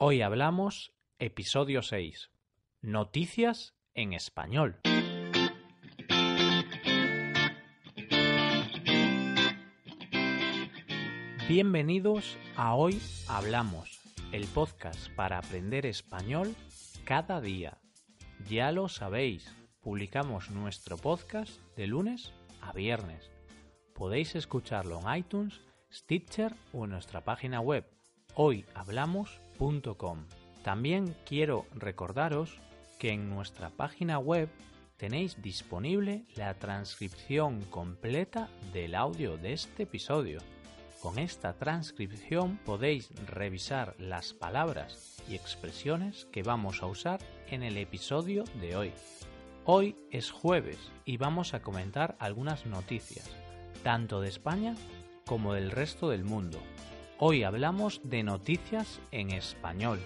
Hoy hablamos episodio 6. Noticias en español. Bienvenidos a Hoy Hablamos, el podcast para aprender español cada día. Ya lo sabéis, publicamos nuestro podcast de lunes a viernes. Podéis escucharlo en iTunes, Stitcher o en nuestra página web hoyhablamos.com. También quiero recordaros que en nuestra página web tenéis disponible la transcripción completa del audio de este episodio. Con esta transcripción podéis revisar las palabras y expresiones que vamos a usar en el episodio de hoy. Hoy es jueves y vamos a comentar algunas noticias, tanto de España como del resto del mundo. Hoy hablamos de noticias en español.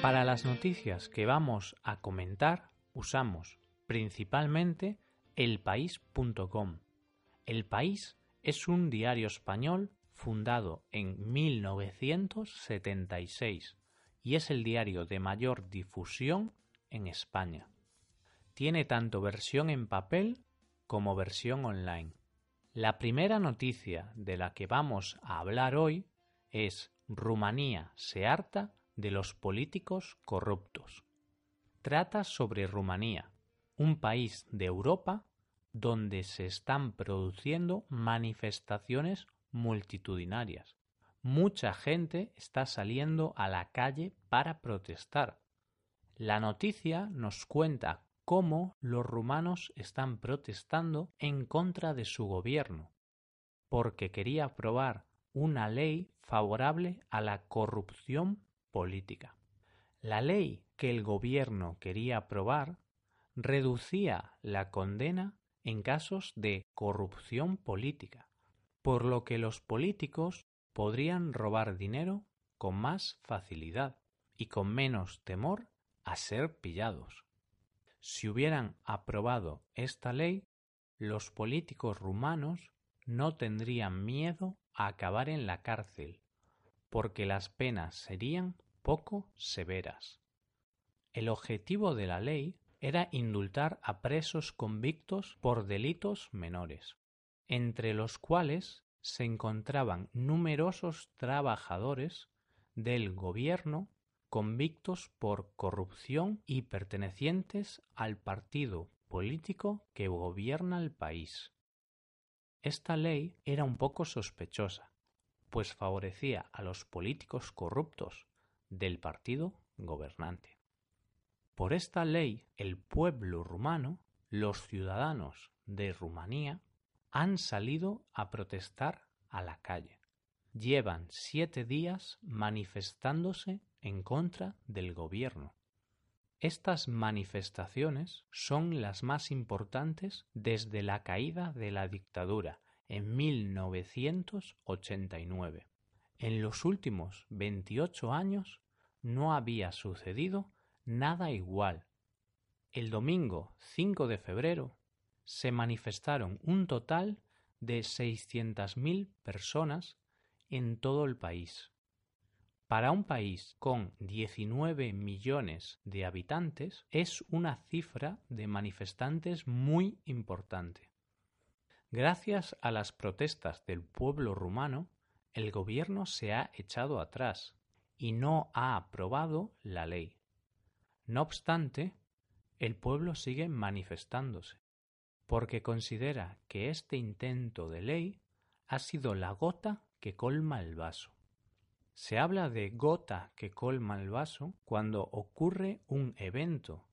Para las noticias que vamos a comentar usamos principalmente elpaís.com. El País es un diario español fundado en 1976 y es el diario de mayor difusión en España. Tiene tanto versión en papel como versión online. La primera noticia de la que vamos a hablar hoy es Rumanía se harta de los políticos corruptos. Trata sobre Rumanía, un país de Europa donde se están produciendo manifestaciones multitudinarias. Mucha gente está saliendo a la calle para protestar. La noticia nos cuenta cómo los rumanos están protestando en contra de su gobierno, porque quería aprobar una ley favorable a la corrupción política. La ley que el gobierno quería aprobar reducía la condena en casos de corrupción política, por lo que los políticos podrían robar dinero con más facilidad y con menos temor a ser pillados. Si hubieran aprobado esta ley, los políticos rumanos no tendrían miedo a acabar en la cárcel, porque las penas serían poco severas. El objetivo de la ley era indultar a presos convictos por delitos menores, entre los cuales se encontraban numerosos trabajadores del gobierno convictos por corrupción y pertenecientes al partido político que gobierna el país. Esta ley era un poco sospechosa, pues favorecía a los políticos corruptos del partido gobernante. Por esta ley, el pueblo rumano, los ciudadanos de Rumanía, han salido a protestar a la calle. Llevan siete días manifestándose en contra del gobierno. Estas manifestaciones son las más importantes desde la caída de la dictadura en 1989. En los últimos 28 años no había sucedido nada igual. El domingo 5 de febrero se manifestaron un total de 600.000 personas en todo el país. Para un país con 19 millones de habitantes es una cifra de manifestantes muy importante. Gracias a las protestas del pueblo rumano, el gobierno se ha echado atrás y no ha aprobado la ley. No obstante, el pueblo sigue manifestándose, porque considera que este intento de ley ha sido la gota colma el vaso. Se habla de gota que colma el vaso cuando ocurre un evento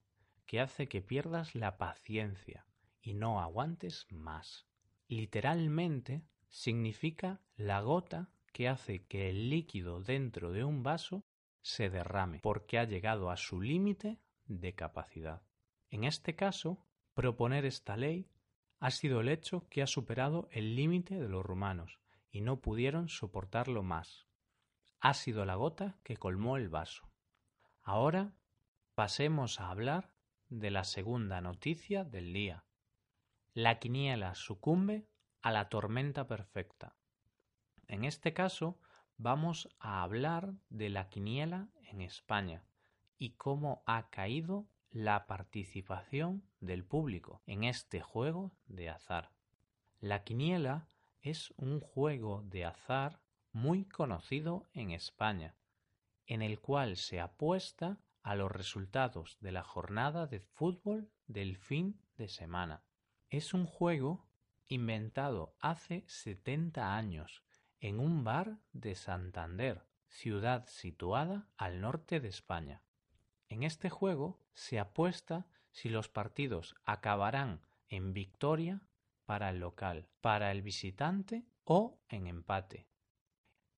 que hace que pierdas la paciencia y no aguantes más. Literalmente significa la gota que hace que el líquido dentro de un vaso se derrame porque ha llegado a su límite de capacidad. En este caso, proponer esta ley ha sido el hecho que ha superado el límite de los rumanos y no pudieron soportarlo más ha sido la gota que colmó el vaso. Ahora pasemos a hablar de la segunda noticia del día. La quiniela sucumbe a la tormenta perfecta. En este caso vamos a hablar de la quiniela en España y cómo ha caído la participación del público en este juego de azar. La quiniela es un juego de azar muy conocido en España, en el cual se apuesta a los resultados de la jornada de fútbol del fin de semana. Es un juego inventado hace 70 años en un bar de Santander, ciudad situada al norte de España. En este juego se apuesta si los partidos acabarán en victoria para el local, para el visitante o en empate.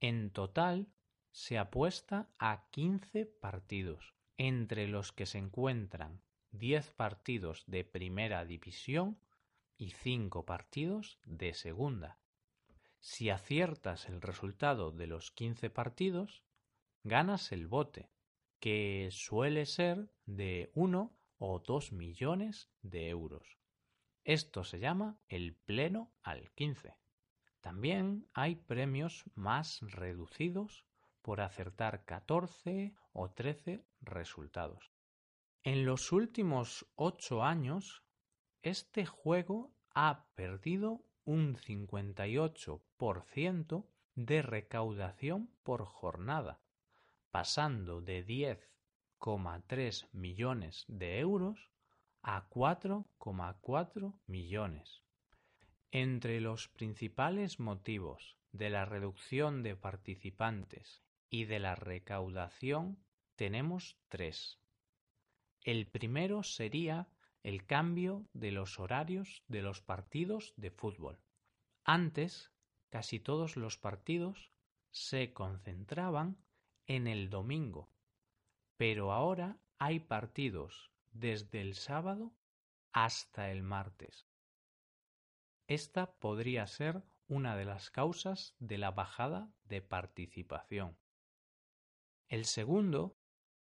En total se apuesta a 15 partidos, entre los que se encuentran 10 partidos de primera división y 5 partidos de segunda. Si aciertas el resultado de los 15 partidos, ganas el bote, que suele ser de uno o dos millones de euros. Esto se llama el pleno al 15. También hay premios más reducidos por acertar 14 o 13 resultados. En los últimos ocho años, este juego ha perdido un 58% de recaudación por jornada, pasando de 10,3 millones de euros a 4,4 millones. Entre los principales motivos de la reducción de participantes y de la recaudación tenemos tres. El primero sería el cambio de los horarios de los partidos de fútbol. Antes, casi todos los partidos se concentraban en el domingo, pero ahora hay partidos desde el sábado hasta el martes. Esta podría ser una de las causas de la bajada de participación. El segundo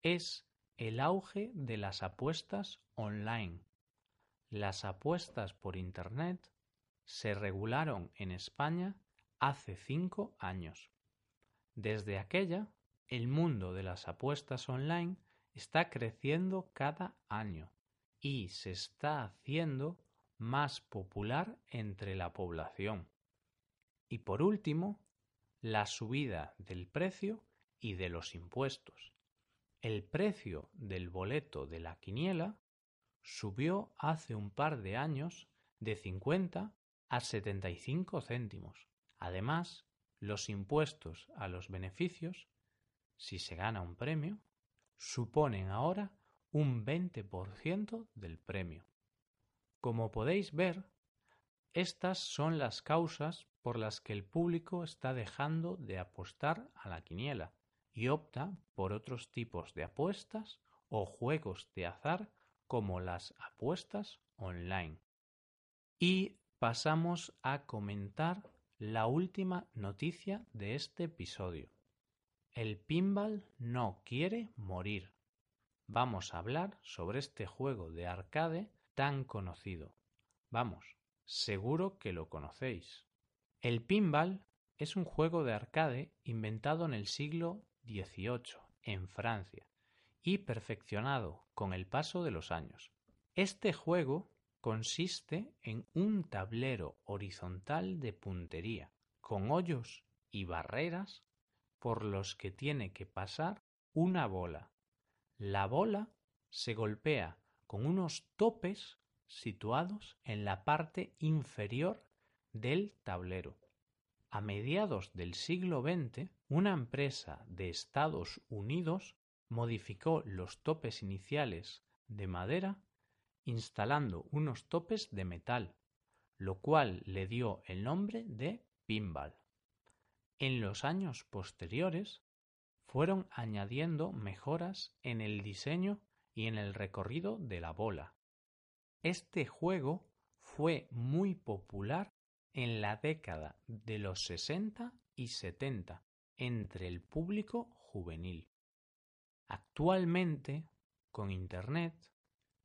es el auge de las apuestas online. Las apuestas por Internet se regularon en España hace cinco años. Desde aquella el mundo de las apuestas online está creciendo cada año y se está haciendo más popular entre la población. Y por último, la subida del precio y de los impuestos. El precio del boleto de la quiniela subió hace un par de años de 50 a 75 céntimos. Además, los impuestos a los beneficios si se gana un premio, suponen ahora un 20% del premio. Como podéis ver, estas son las causas por las que el público está dejando de apostar a la quiniela y opta por otros tipos de apuestas o juegos de azar como las apuestas online. Y pasamos a comentar la última noticia de este episodio. El pinball no quiere morir. Vamos a hablar sobre este juego de arcade tan conocido. Vamos, seguro que lo conocéis. El pinball es un juego de arcade inventado en el siglo XVIII en Francia y perfeccionado con el paso de los años. Este juego consiste en un tablero horizontal de puntería, con hoyos y barreras por los que tiene que pasar una bola. La bola se golpea con unos topes situados en la parte inferior del tablero. A mediados del siglo XX, una empresa de Estados Unidos modificó los topes iniciales de madera instalando unos topes de metal, lo cual le dio el nombre de pinball. En los años posteriores fueron añadiendo mejoras en el diseño y en el recorrido de la bola. Este juego fue muy popular en la década de los 60 y 70 entre el público juvenil. Actualmente, con Internet,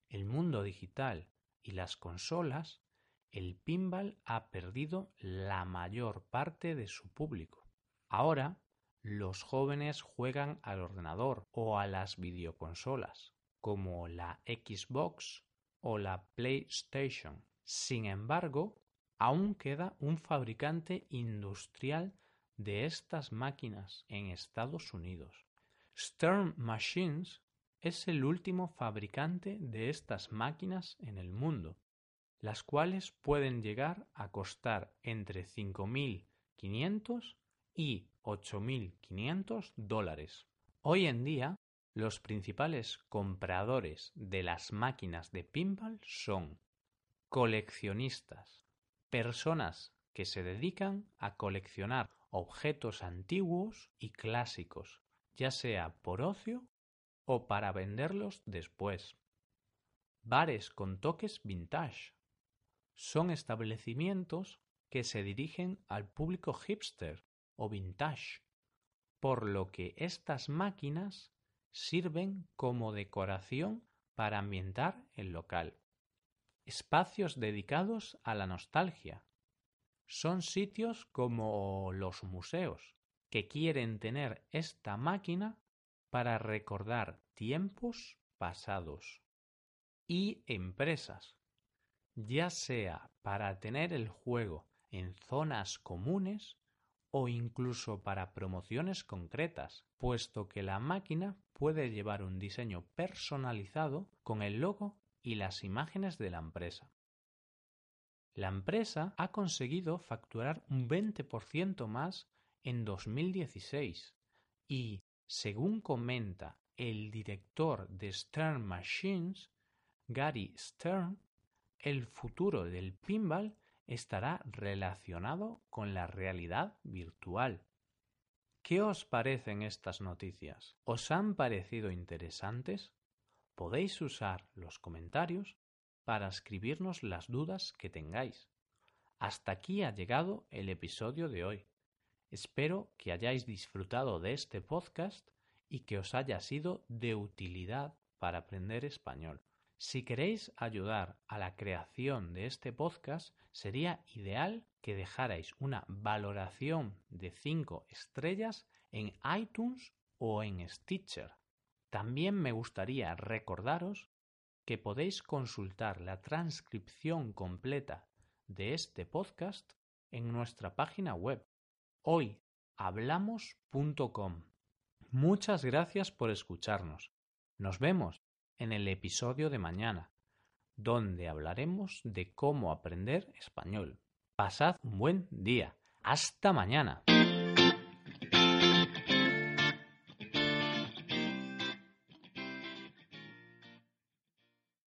el mundo digital y las consolas, el pinball ha perdido la mayor parte de su público. Ahora, los jóvenes juegan al ordenador o a las videoconsolas, como la Xbox o la PlayStation. Sin embargo, aún queda un fabricante industrial de estas máquinas en Estados Unidos. Stern Machines es el último fabricante de estas máquinas en el mundo, las cuales pueden llegar a costar entre 5.500 y 8.500 dólares. Hoy en día, los principales compradores de las máquinas de pinball son coleccionistas, personas que se dedican a coleccionar objetos antiguos y clásicos, ya sea por ocio o para venderlos después. Bares con toques vintage. Son establecimientos que se dirigen al público hipster o vintage, por lo que estas máquinas sirven como decoración para ambientar el local. Espacios dedicados a la nostalgia. Son sitios como los museos, que quieren tener esta máquina para recordar tiempos pasados. Y empresas, ya sea para tener el juego en zonas comunes o incluso para promociones concretas, puesto que la máquina puede llevar un diseño personalizado con el logo y las imágenes de la empresa. La empresa ha conseguido facturar un 20% más en 2016 y, según comenta el director de Stern Machines, Gary Stern, el futuro del pinball estará relacionado con la realidad virtual. ¿Qué os parecen estas noticias? ¿Os han parecido interesantes? Podéis usar los comentarios para escribirnos las dudas que tengáis. Hasta aquí ha llegado el episodio de hoy. Espero que hayáis disfrutado de este podcast y que os haya sido de utilidad para aprender español. Si queréis ayudar a la creación de este podcast, sería ideal que dejarais una valoración de 5 estrellas en iTunes o en Stitcher. También me gustaría recordaros que podéis consultar la transcripción completa de este podcast en nuestra página web hoyhablamos.com. Muchas gracias por escucharnos. Nos vemos en el episodio de mañana, donde hablaremos de cómo aprender español. Pasad un buen día. Hasta mañana.